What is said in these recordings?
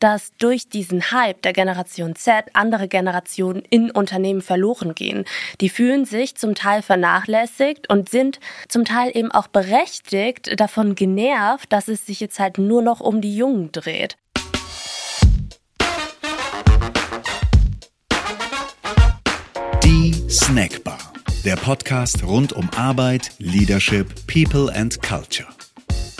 dass durch diesen Hype der Generation Z andere Generationen in Unternehmen verloren gehen. Die fühlen sich zum Teil vernachlässigt und sind zum Teil eben auch berechtigt davon genervt, dass es sich jetzt halt nur noch um die Jungen dreht. Die Snackbar, der Podcast rund um Arbeit, Leadership, People and Culture.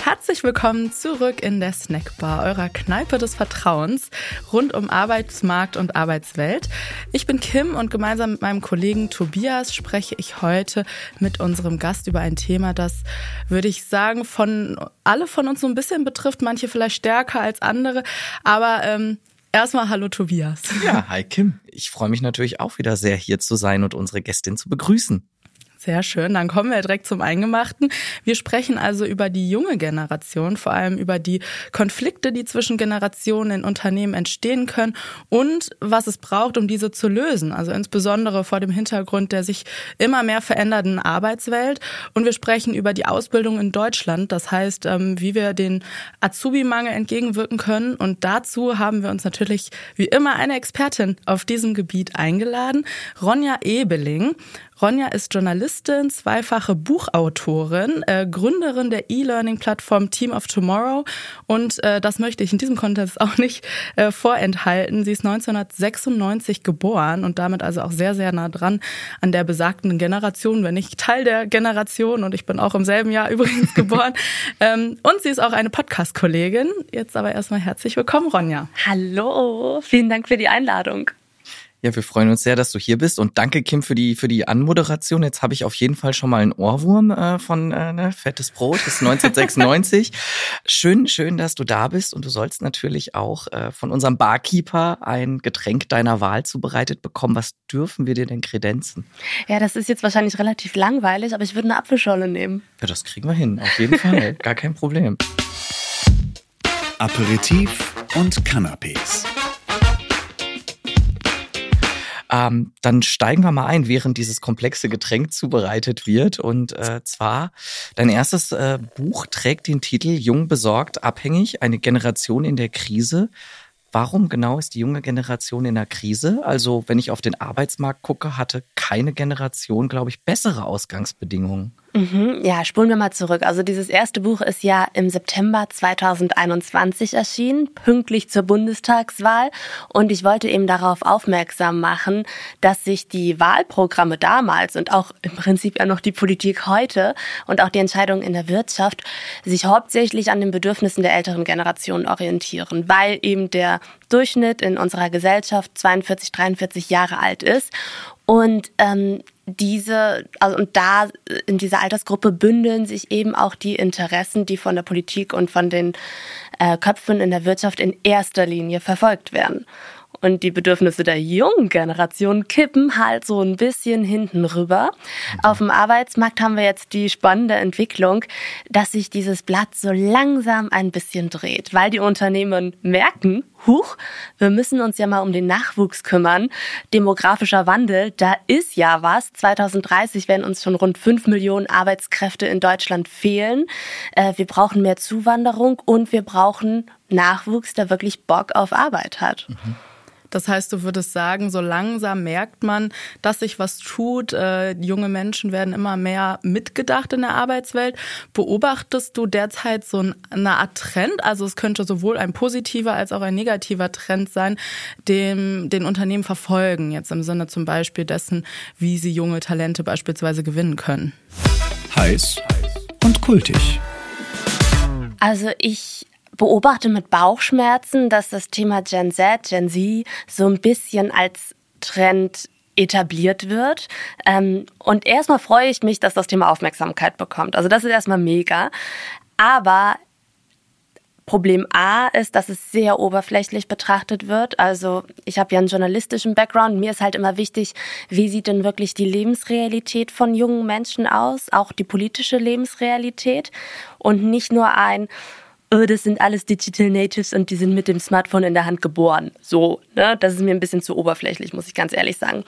Herzlich willkommen zurück in der Snackbar, eurer Kneipe des Vertrauens rund um Arbeitsmarkt und Arbeitswelt. Ich bin Kim und gemeinsam mit meinem Kollegen Tobias spreche ich heute mit unserem Gast über ein Thema, das, würde ich sagen, von alle von uns so ein bisschen betrifft, manche vielleicht stärker als andere, aber ähm, Erstmal hallo Tobias. Ja, hi Kim. Ich freue mich natürlich auch wieder sehr hier zu sein und unsere Gästin zu begrüßen. Sehr schön, dann kommen wir direkt zum Eingemachten. Wir sprechen also über die junge Generation, vor allem über die Konflikte, die zwischen Generationen in Unternehmen entstehen können und was es braucht, um diese zu lösen. Also insbesondere vor dem Hintergrund der sich immer mehr verändernden Arbeitswelt. Und wir sprechen über die Ausbildung in Deutschland, das heißt, ähm, wie wir den Azubi-Mangel entgegenwirken können. Und dazu haben wir uns natürlich wie immer eine Expertin auf diesem Gebiet eingeladen, Ronja Ebeling. Ronja ist Journalistin, zweifache Buchautorin, äh, Gründerin der E-Learning-Plattform Team of Tomorrow und äh, das möchte ich in diesem Kontext auch nicht äh, vorenthalten. Sie ist 1996 geboren und damit also auch sehr, sehr nah dran an der besagten Generation, wenn nicht Teil der Generation und ich bin auch im selben Jahr übrigens geboren. ähm, und sie ist auch eine Podcast-Kollegin. Jetzt aber erstmal herzlich willkommen, Ronja. Hallo, vielen Dank für die Einladung. Ja, wir freuen uns sehr, dass du hier bist und danke Kim für die für die Anmoderation. Jetzt habe ich auf jeden Fall schon mal einen Ohrwurm äh, von äh, ne, fettes Brot, das ist 1996. schön, schön, dass du da bist und du sollst natürlich auch äh, von unserem Barkeeper ein Getränk deiner Wahl zubereitet bekommen. Was dürfen wir dir denn kredenzen? Ja, das ist jetzt wahrscheinlich relativ langweilig, aber ich würde eine Apfelschorle nehmen. Ja, das kriegen wir hin, auf jeden Fall, gar kein Problem. Aperitif und Canapés. Ähm, dann steigen wir mal ein, während dieses komplexe Getränk zubereitet wird. Und äh, zwar, dein erstes äh, Buch trägt den Titel Jung besorgt, abhängig, eine Generation in der Krise. Warum genau ist die junge Generation in der Krise? Also, wenn ich auf den Arbeitsmarkt gucke, hatte keine Generation, glaube ich, bessere Ausgangsbedingungen. Mhm, ja, spulen wir mal zurück. Also dieses erste Buch ist ja im September 2021 erschienen, pünktlich zur Bundestagswahl. Und ich wollte eben darauf aufmerksam machen, dass sich die Wahlprogramme damals und auch im Prinzip ja noch die Politik heute und auch die Entscheidungen in der Wirtschaft sich hauptsächlich an den Bedürfnissen der älteren Generation orientieren, weil eben der Durchschnitt in unserer Gesellschaft 42, 43 Jahre alt ist. Und ähm, diese, also und da in dieser Altersgruppe bündeln sich eben auch die Interessen, die von der Politik und von den äh, Köpfen in der Wirtschaft in erster Linie verfolgt werden. Und die Bedürfnisse der jungen Generation kippen halt so ein bisschen hinten rüber. Mhm. Auf dem Arbeitsmarkt haben wir jetzt die spannende Entwicklung, dass sich dieses Blatt so langsam ein bisschen dreht, weil die Unternehmen merken, huch, wir müssen uns ja mal um den Nachwuchs kümmern. Demografischer Wandel, da ist ja was. 2030 werden uns schon rund fünf Millionen Arbeitskräfte in Deutschland fehlen. Äh, wir brauchen mehr Zuwanderung und wir brauchen Nachwuchs, der wirklich Bock auf Arbeit hat. Mhm. Das heißt, du würdest sagen, so langsam merkt man, dass sich was tut. Äh, junge Menschen werden immer mehr mitgedacht in der Arbeitswelt. Beobachtest du derzeit so eine Art Trend? Also es könnte sowohl ein positiver als auch ein negativer Trend sein, dem den Unternehmen verfolgen. Jetzt im Sinne zum Beispiel dessen, wie sie junge Talente beispielsweise gewinnen können. Heiß und kultig. Also ich beobachte mit Bauchschmerzen, dass das Thema Gen Z, Gen Z so ein bisschen als Trend etabliert wird. Ähm, und erstmal freue ich mich, dass das Thema Aufmerksamkeit bekommt. Also das ist erstmal mega. Aber Problem A ist, dass es sehr oberflächlich betrachtet wird. Also ich habe ja einen journalistischen Background. Mir ist halt immer wichtig, wie sieht denn wirklich die Lebensrealität von jungen Menschen aus, auch die politische Lebensrealität und nicht nur ein, oh, das sind alles Digital Natives und die sind mit dem Smartphone in der Hand geboren. So, ne? Das ist mir ein bisschen zu oberflächlich, muss ich ganz ehrlich sagen.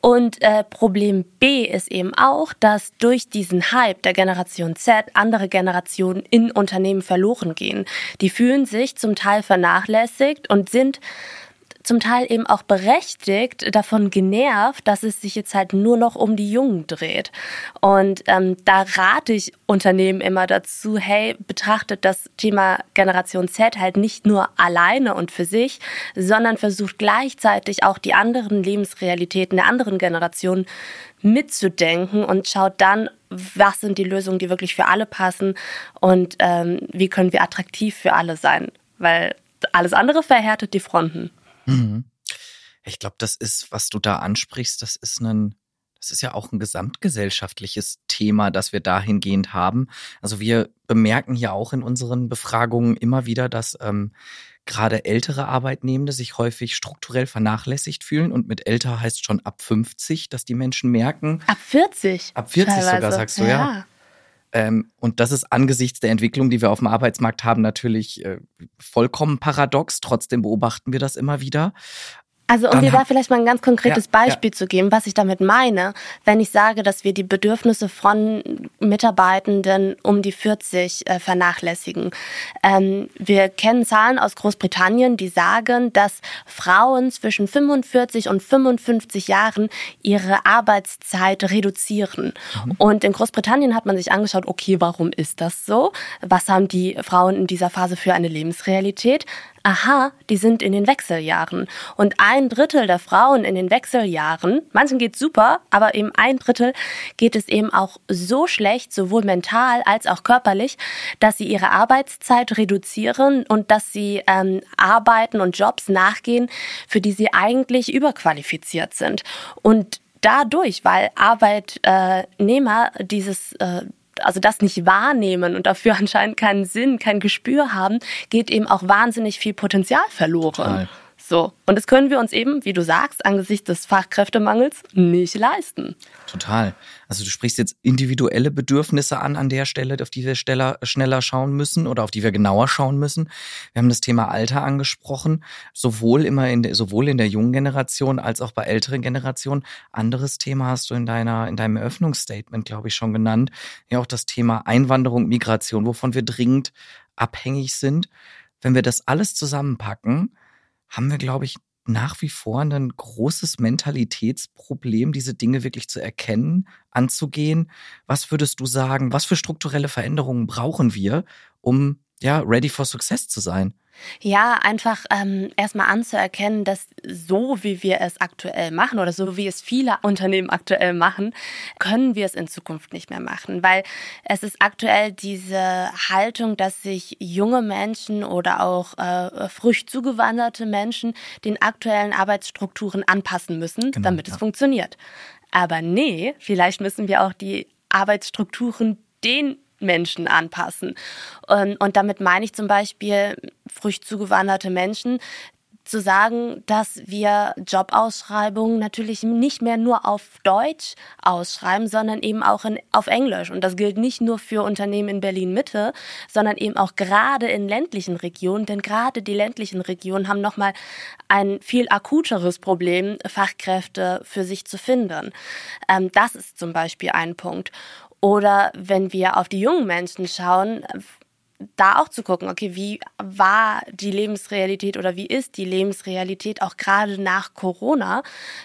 Und äh, Problem B ist eben auch, dass durch diesen Hype der Generation Z andere Generationen in Unternehmen verloren gehen. Die fühlen sich zum Teil vernachlässigt und sind zum Teil eben auch berechtigt davon genervt, dass es sich jetzt halt nur noch um die Jungen dreht. Und ähm, da rate ich Unternehmen immer dazu, hey, betrachtet das Thema Generation Z halt nicht nur alleine und für sich, sondern versucht gleichzeitig auch die anderen Lebensrealitäten der anderen Generationen mitzudenken und schaut dann, was sind die Lösungen, die wirklich für alle passen und ähm, wie können wir attraktiv für alle sein. Weil alles andere verhärtet die Fronten. Mhm. Ich glaube, das ist, was du da ansprichst, das ist ein, das ist ja auch ein gesamtgesellschaftliches Thema, das wir dahingehend haben. Also wir bemerken ja auch in unseren Befragungen immer wieder, dass ähm, gerade ältere Arbeitnehmende sich häufig strukturell vernachlässigt fühlen und mit älter heißt schon ab 50, dass die Menschen merken. Ab 40? Ab 40 teilweise. sogar, sagst du, ja. ja. Ähm, und das ist angesichts der Entwicklung, die wir auf dem Arbeitsmarkt haben, natürlich äh, vollkommen paradox. Trotzdem beobachten wir das immer wieder. Also um dir da vielleicht mal ein ganz konkretes ja, Beispiel ja. zu geben, was ich damit meine, wenn ich sage, dass wir die Bedürfnisse von Mitarbeitenden um die 40 äh, vernachlässigen. Ähm, wir kennen Zahlen aus Großbritannien, die sagen, dass Frauen zwischen 45 und 55 Jahren ihre Arbeitszeit reduzieren. Mhm. Und in Großbritannien hat man sich angeschaut, okay, warum ist das so? Was haben die Frauen in dieser Phase für eine Lebensrealität? Aha, die sind in den Wechseljahren. Und ein Drittel der Frauen in den Wechseljahren, manchen geht's super, aber eben ein Drittel geht es eben auch so schlecht, sowohl mental als auch körperlich, dass sie ihre Arbeitszeit reduzieren und dass sie ähm, Arbeiten und Jobs nachgehen, für die sie eigentlich überqualifiziert sind. Und dadurch, weil Arbeitnehmer dieses äh, also das nicht wahrnehmen und dafür anscheinend keinen Sinn, kein Gespür haben, geht eben auch wahnsinnig viel Potenzial verloren. Total. So. Und das können wir uns eben, wie du sagst, angesichts des Fachkräftemangels nicht leisten. Total. Also du sprichst jetzt individuelle Bedürfnisse an an der Stelle, auf die wir schneller, schneller schauen müssen oder auf die wir genauer schauen müssen. Wir haben das Thema Alter angesprochen, sowohl immer in der, sowohl in der jungen Generation als auch bei älteren Generationen. Anderes Thema hast du in deiner, in deinem Eröffnungsstatement, glaube ich, schon genannt. Ja, auch das Thema Einwanderung, Migration, wovon wir dringend abhängig sind. Wenn wir das alles zusammenpacken, haben wir, glaube ich, nach wie vor ein großes Mentalitätsproblem, diese Dinge wirklich zu erkennen, anzugehen. Was würdest du sagen, was für strukturelle Veränderungen brauchen wir, um ja, ready for success zu sein? Ja, einfach ähm, erstmal anzuerkennen, dass so wie wir es aktuell machen oder so wie es viele Unternehmen aktuell machen, können wir es in Zukunft nicht mehr machen, weil es ist aktuell diese Haltung, dass sich junge Menschen oder auch äh, frisch zugewanderte Menschen den aktuellen Arbeitsstrukturen anpassen müssen, genau, damit ja. es funktioniert. Aber nee, vielleicht müssen wir auch die Arbeitsstrukturen den Menschen anpassen. Und, und damit meine ich zum Beispiel frisch zugewanderte Menschen, zu sagen, dass wir Jobausschreibungen natürlich nicht mehr nur auf Deutsch ausschreiben, sondern eben auch in, auf Englisch. Und das gilt nicht nur für Unternehmen in Berlin Mitte, sondern eben auch gerade in ländlichen Regionen, denn gerade die ländlichen Regionen haben nochmal ein viel akuteres Problem, Fachkräfte für sich zu finden. Ähm, das ist zum Beispiel ein Punkt. Oder wenn wir auf die jungen Menschen schauen, da auch zu gucken, okay, wie war die Lebensrealität oder wie ist die Lebensrealität auch gerade nach Corona,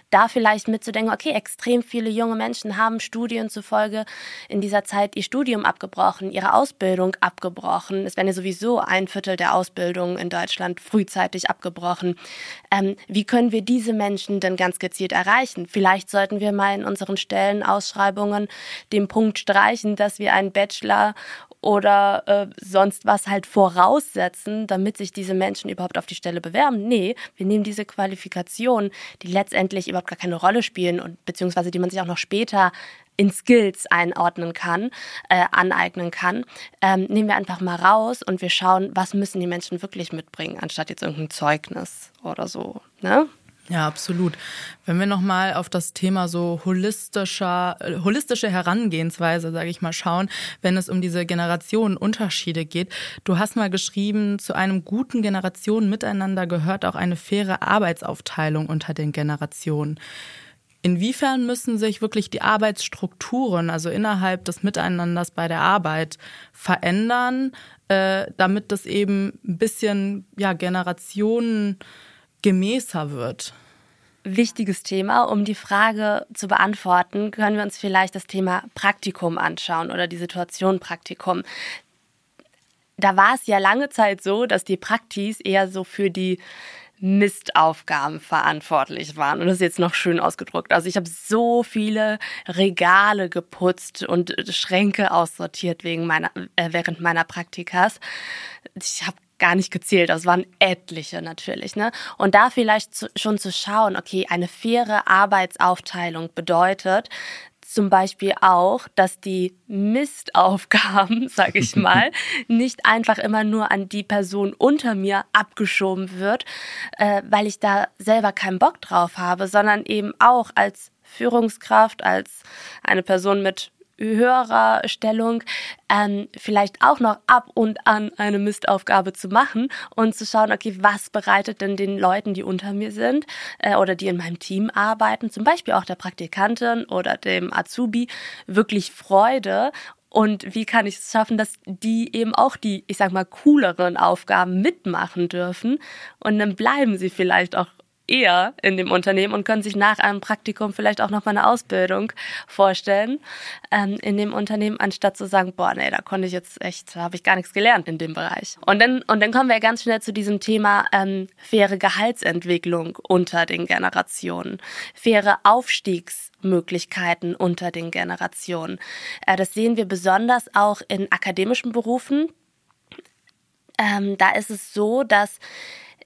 da vielleicht mitzudenken, okay, extrem viele junge Menschen haben Studien zufolge in dieser Zeit ihr Studium abgebrochen, ihre Ausbildung abgebrochen. Es werden ja sowieso ein Viertel der Ausbildung in Deutschland frühzeitig abgebrochen. Ähm, wie können wir diese Menschen denn ganz gezielt erreichen? Vielleicht sollten wir mal in unseren Stellenausschreibungen den Punkt streichen, dass wir einen Bachelor oder äh, sonst was halt voraussetzen, damit sich diese Menschen überhaupt auf die Stelle bewerben. Nee, wir nehmen diese Qualifikationen, die letztendlich überhaupt gar keine Rolle spielen und beziehungsweise die man sich auch noch später in Skills einordnen kann, äh, aneignen kann, ähm, nehmen wir einfach mal raus und wir schauen, was müssen die Menschen wirklich mitbringen, anstatt jetzt irgendein Zeugnis oder so. Ne? Ja, absolut. Wenn wir nochmal auf das Thema so holistischer, äh, holistische Herangehensweise, sage ich mal, schauen, wenn es um diese Generationenunterschiede geht. Du hast mal geschrieben, zu einem guten Generationenmiteinander gehört auch eine faire Arbeitsaufteilung unter den Generationen. Inwiefern müssen sich wirklich die Arbeitsstrukturen, also innerhalb des Miteinanders bei der Arbeit, verändern, äh, damit das eben ein bisschen ja, generationengemäßer wird? Wichtiges Thema. Um die Frage zu beantworten, können wir uns vielleicht das Thema Praktikum anschauen oder die Situation Praktikum. Da war es ja lange Zeit so, dass die Praktis eher so für die Mistaufgaben verantwortlich waren. Und das ist jetzt noch schön ausgedrückt. Also ich habe so viele Regale geputzt und Schränke aussortiert wegen meiner, äh, während meiner Praktikas. Ich habe gar nicht gezählt, das waren etliche natürlich. Ne? Und da vielleicht zu, schon zu schauen, okay, eine faire Arbeitsaufteilung bedeutet, zum Beispiel auch, dass die Mistaufgaben, sage ich mal, nicht einfach immer nur an die Person unter mir abgeschoben wird, äh, weil ich da selber keinen Bock drauf habe, sondern eben auch als Führungskraft, als eine Person mit höherer Stellung ähm, vielleicht auch noch ab und an eine Mistaufgabe zu machen und zu schauen, okay, was bereitet denn den Leuten, die unter mir sind äh, oder die in meinem Team arbeiten, zum Beispiel auch der Praktikantin oder dem Azubi, wirklich Freude und wie kann ich es schaffen, dass die eben auch die, ich sag mal, cooleren Aufgaben mitmachen dürfen? Und dann bleiben sie vielleicht auch eher in dem Unternehmen und können sich nach einem Praktikum vielleicht auch noch mal eine Ausbildung vorstellen ähm, in dem Unternehmen, anstatt zu sagen, boah, nee, da konnte ich jetzt echt, da habe ich gar nichts gelernt in dem Bereich. Und dann, und dann kommen wir ganz schnell zu diesem Thema ähm, faire Gehaltsentwicklung unter den Generationen, faire Aufstiegsmöglichkeiten unter den Generationen. Äh, das sehen wir besonders auch in akademischen Berufen. Ähm, da ist es so, dass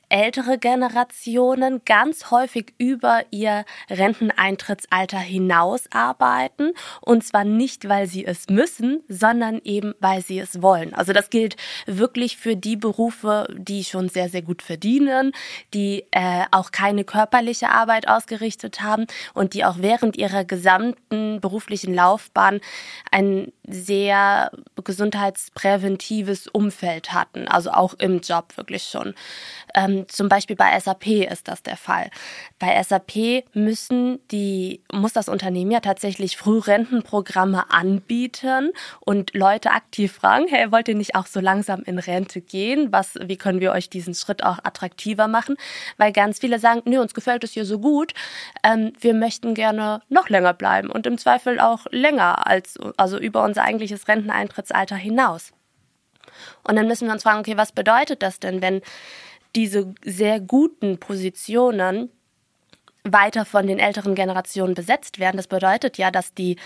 ältere Generationen ganz häufig über ihr Renteneintrittsalter hinaus arbeiten. Und zwar nicht, weil sie es müssen, sondern eben, weil sie es wollen. Also das gilt wirklich für die Berufe, die schon sehr, sehr gut verdienen, die äh, auch keine körperliche Arbeit ausgerichtet haben und die auch während ihrer gesamten beruflichen Laufbahn ein sehr gesundheitspräventives Umfeld hatten. Also auch im Job wirklich schon. Ähm, zum Beispiel bei SAP ist das der Fall. Bei SAP müssen die, muss das Unternehmen ja tatsächlich Frührentenprogramme anbieten und Leute aktiv fragen, hey, wollt ihr nicht auch so langsam in Rente gehen? Was, wie können wir euch diesen Schritt auch attraktiver machen? Weil ganz viele sagen, nee, uns gefällt es hier so gut, ähm, wir möchten gerne noch länger bleiben und im Zweifel auch länger als, also über unser eigentliches Renteneintrittsalter hinaus. Und dann müssen wir uns fragen, okay, was bedeutet das denn, wenn diese sehr guten Positionen weiter von den älteren Generationen besetzt werden. Das bedeutet ja, dass die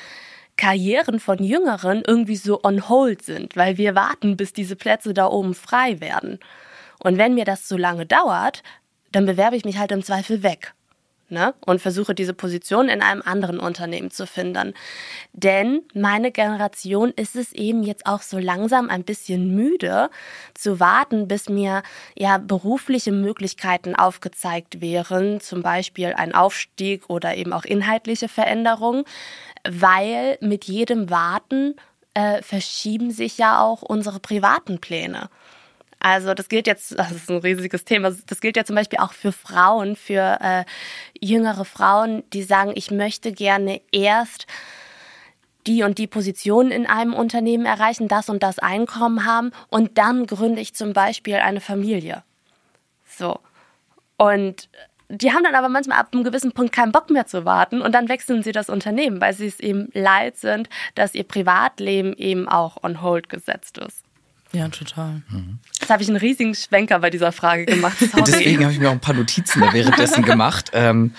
Karrieren von Jüngeren irgendwie so on hold sind, weil wir warten, bis diese Plätze da oben frei werden. Und wenn mir das so lange dauert, dann bewerbe ich mich halt im Zweifel weg ne? und versuche diese Position in einem anderen Unternehmen zu finden. Denn meine Generation ist es eben jetzt auch so langsam ein bisschen müde zu warten, bis mir ja berufliche Möglichkeiten aufgezeigt wären, zum Beispiel ein Aufstieg oder eben auch inhaltliche Veränderungen, weil mit jedem Warten äh, verschieben sich ja auch unsere privaten Pläne. Also das gilt jetzt, das ist ein riesiges Thema, das gilt ja zum Beispiel auch für Frauen, für äh, jüngere Frauen, die sagen, ich möchte gerne erst die und die Position in einem Unternehmen erreichen, das und das Einkommen haben und dann gründe ich zum Beispiel eine Familie. So. Und die haben dann aber manchmal ab einem gewissen Punkt keinen Bock mehr zu warten und dann wechseln sie das Unternehmen, weil sie es eben leid sind, dass ihr Privatleben eben auch on hold gesetzt ist. Ja, total. Mhm. Jetzt habe ich einen riesigen Schwenker bei dieser Frage gemacht. Deswegen habe ich mir auch ein paar Notizen da währenddessen gemacht. Ähm,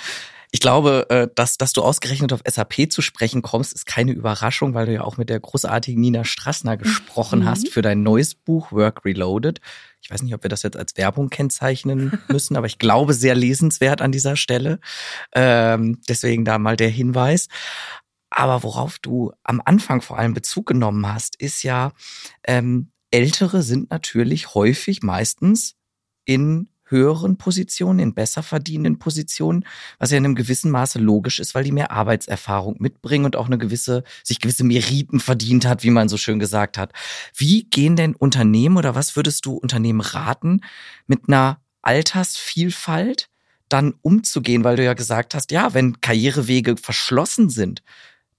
ich glaube, äh, dass, dass du ausgerechnet auf SAP zu sprechen kommst, ist keine Überraschung, weil du ja auch mit der großartigen Nina Strassner gesprochen mhm. hast für dein neues Buch Work Reloaded. Ich weiß nicht, ob wir das jetzt als Werbung kennzeichnen müssen, aber ich glaube, sehr lesenswert an dieser Stelle. Ähm, deswegen da mal der Hinweis. Aber worauf du am Anfang vor allem Bezug genommen hast, ist ja, ähm, Ältere sind natürlich häufig meistens in höheren Positionen, in besser verdienenden Positionen, was ja in einem gewissen Maße logisch ist, weil die mehr Arbeitserfahrung mitbringen und auch eine gewisse, sich gewisse Meriten verdient hat, wie man so schön gesagt hat. Wie gehen denn Unternehmen oder was würdest du Unternehmen raten, mit einer Altersvielfalt dann umzugehen, weil du ja gesagt hast, ja, wenn Karrierewege verschlossen sind,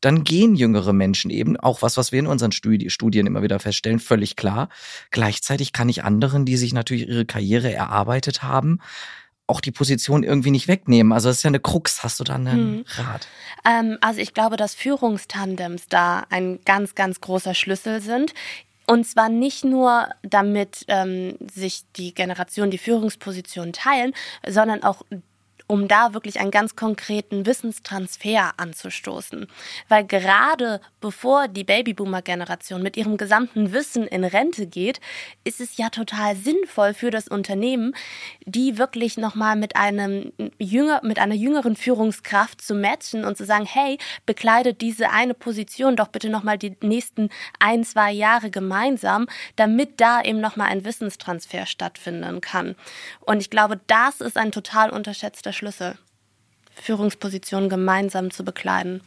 dann gehen jüngere Menschen eben, auch was, was wir in unseren Studien immer wieder feststellen, völlig klar. Gleichzeitig kann ich anderen, die sich natürlich ihre Karriere erarbeitet haben, auch die Position irgendwie nicht wegnehmen. Also das ist ja eine Krux. Hast du da einen hm. Rat? Ähm, also ich glaube, dass Führungstandems da ein ganz, ganz großer Schlüssel sind. Und zwar nicht nur, damit ähm, sich die Generation die Führungsposition teilen, sondern auch um da wirklich einen ganz konkreten Wissenstransfer anzustoßen. Weil gerade bevor die Babyboomer-Generation mit ihrem gesamten Wissen in Rente geht, ist es ja total sinnvoll für das Unternehmen, die wirklich nochmal mit einem jünger, mit einer jüngeren Führungskraft zu matchen und zu sagen, hey, bekleidet diese eine Position doch bitte nochmal die nächsten ein, zwei Jahre gemeinsam, damit da eben nochmal ein Wissenstransfer stattfinden kann. Und ich glaube, das ist ein total unterschätzter Schlüssel, Führungspositionen gemeinsam zu bekleiden.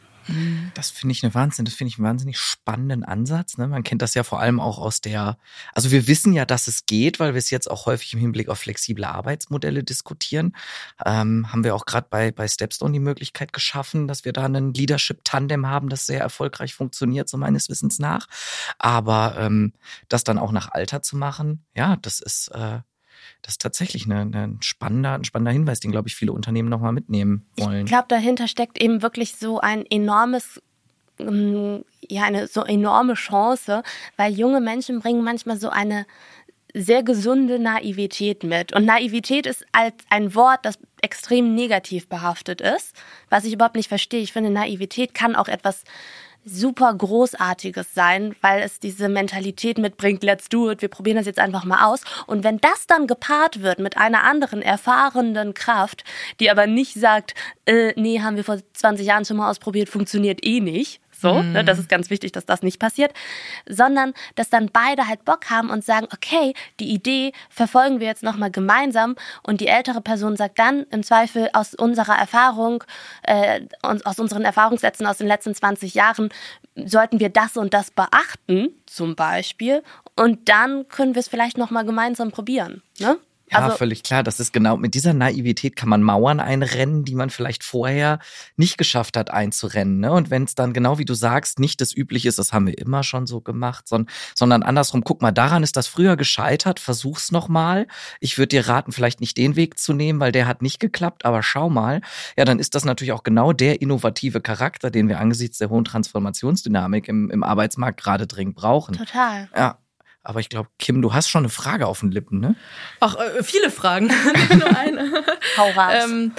Das finde ich eine Wahnsinn, das finde ich einen wahnsinnig spannenden Ansatz. Ne? Man kennt das ja vor allem auch aus der, also wir wissen ja, dass es geht, weil wir es jetzt auch häufig im Hinblick auf flexible Arbeitsmodelle diskutieren. Ähm, haben wir auch gerade bei, bei Stepstone die Möglichkeit geschaffen, dass wir da einen Leadership-Tandem haben, das sehr erfolgreich funktioniert, so meines Wissens nach. Aber ähm, das dann auch nach Alter zu machen, ja, das ist äh, das ist tatsächlich ein, ein, spannender, ein spannender Hinweis, den, glaube ich, viele Unternehmen nochmal mitnehmen wollen. Ich glaube, dahinter steckt eben wirklich so ein enormes ähm, ja, eine so enorme Chance, weil junge Menschen bringen manchmal so eine sehr gesunde Naivität mit. Und Naivität ist als ein Wort, das extrem negativ behaftet ist, was ich überhaupt nicht verstehe. Ich finde, Naivität kann auch etwas super Großartiges sein, weil es diese Mentalität mitbringt, let's do it, wir probieren das jetzt einfach mal aus. Und wenn das dann gepaart wird mit einer anderen erfahrenen Kraft, die aber nicht sagt, äh, nee, haben wir vor 20 Jahren schon mal ausprobiert, funktioniert eh nicht, so, mhm. ne, das ist ganz wichtig, dass das nicht passiert, sondern dass dann beide halt Bock haben und sagen, okay, die Idee verfolgen wir jetzt nochmal gemeinsam und die ältere Person sagt dann im Zweifel aus unserer Erfahrung, äh, aus unseren Erfahrungssätzen aus den letzten 20 Jahren, sollten wir das und das beachten, zum Beispiel, und dann können wir es vielleicht nochmal gemeinsam probieren. Ne? Ja, also, völlig klar. Das ist genau, mit dieser Naivität kann man Mauern einrennen, die man vielleicht vorher nicht geschafft hat einzurennen. Ne? Und wenn es dann genau wie du sagst, nicht das Übliche ist, das haben wir immer schon so gemacht, sondern, sondern andersrum, guck mal, daran ist das früher gescheitert, versuch's nochmal. Ich würde dir raten, vielleicht nicht den Weg zu nehmen, weil der hat nicht geklappt, aber schau mal. Ja, dann ist das natürlich auch genau der innovative Charakter, den wir angesichts der hohen Transformationsdynamik im, im Arbeitsmarkt gerade dringend brauchen. Total. Ja. Aber ich glaube, Kim, du hast schon eine Frage auf den Lippen, ne? Ach, äh, viele Fragen. Nur eine. Hau raus. Ähm,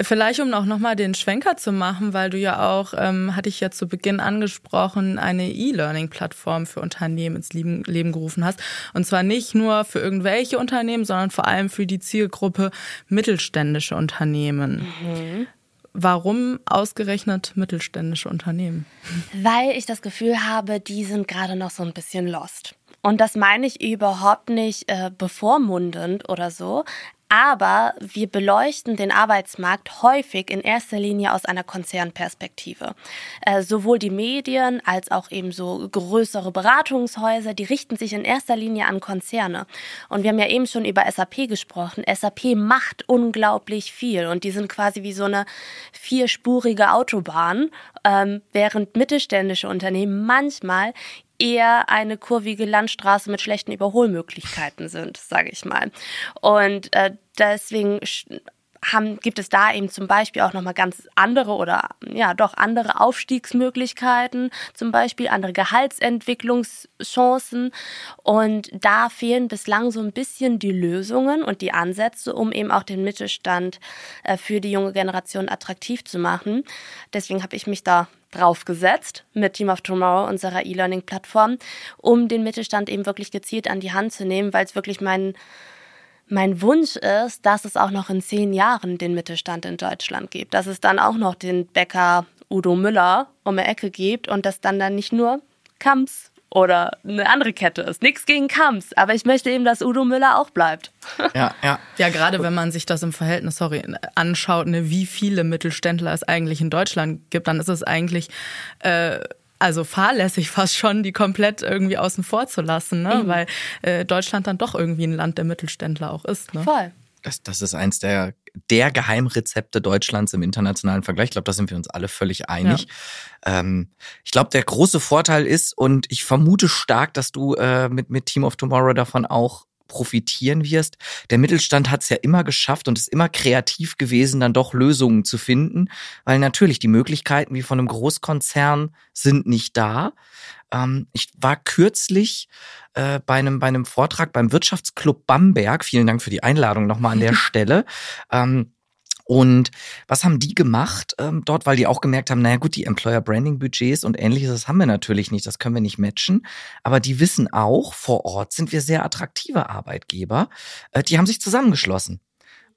Vielleicht, um auch nochmal den Schwenker zu machen, weil du ja auch, ähm, hatte ich ja zu Beginn angesprochen, eine E-Learning-Plattform für Unternehmen ins Leben, Leben gerufen hast. Und zwar nicht nur für irgendwelche Unternehmen, sondern vor allem für die Zielgruppe mittelständische Unternehmen. Mhm. Warum ausgerechnet mittelständische Unternehmen? Weil ich das Gefühl habe, die sind gerade noch so ein bisschen lost. Und das meine ich überhaupt nicht äh, bevormundend oder so, aber wir beleuchten den Arbeitsmarkt häufig in erster Linie aus einer Konzernperspektive. Äh, sowohl die Medien als auch eben so größere Beratungshäuser, die richten sich in erster Linie an Konzerne. Und wir haben ja eben schon über SAP gesprochen. SAP macht unglaublich viel und die sind quasi wie so eine vierspurige Autobahn, ähm, während mittelständische Unternehmen manchmal eher eine kurvige Landstraße mit schlechten Überholmöglichkeiten sind, sage ich mal. Und äh, deswegen haben, gibt es da eben zum Beispiel auch nochmal ganz andere oder ja doch andere Aufstiegsmöglichkeiten, zum Beispiel andere Gehaltsentwicklungschancen. Und da fehlen bislang so ein bisschen die Lösungen und die Ansätze, um eben auch den Mittelstand äh, für die junge Generation attraktiv zu machen. Deswegen habe ich mich da draufgesetzt mit Team of Tomorrow, unserer E-Learning-Plattform, um den Mittelstand eben wirklich gezielt an die Hand zu nehmen, weil es wirklich mein, mein Wunsch ist, dass es auch noch in zehn Jahren den Mittelstand in Deutschland gibt. Dass es dann auch noch den Bäcker Udo Müller um die Ecke gibt und dass dann dann nicht nur Kamps oder eine andere Kette ist. Nichts gegen Kamps, aber ich möchte eben, dass Udo Müller auch bleibt. Ja, ja. Ja, gerade wenn man sich das im Verhältnis, sorry, anschaut, ne, wie viele Mittelständler es eigentlich in Deutschland gibt, dann ist es eigentlich äh, also fahrlässig fast schon, die komplett irgendwie außen vor zu lassen, ne? weil äh, Deutschland dann doch irgendwie ein Land der Mittelständler auch ist. Ne? Voll. Das, das ist eins der, der Geheimrezepte Deutschlands im internationalen Vergleich. Ich glaube, da sind wir uns alle völlig einig. Ja. Ähm, ich glaube, der große Vorteil ist, und ich vermute stark, dass du äh, mit, mit Team of Tomorrow davon auch profitieren wirst. Der Mittelstand hat es ja immer geschafft und ist immer kreativ gewesen, dann doch Lösungen zu finden, weil natürlich die Möglichkeiten wie von einem Großkonzern sind nicht da. Ähm, ich war kürzlich äh, bei, einem, bei einem Vortrag beim Wirtschaftsclub Bamberg. Vielen Dank für die Einladung nochmal an der Stelle. Ähm, und was haben die gemacht ähm, dort, weil die auch gemerkt haben, naja gut, die Employer Branding Budgets und ähnliches, das haben wir natürlich nicht, das können wir nicht matchen. Aber die wissen auch, vor Ort sind wir sehr attraktive Arbeitgeber. Äh, die haben sich zusammengeschlossen.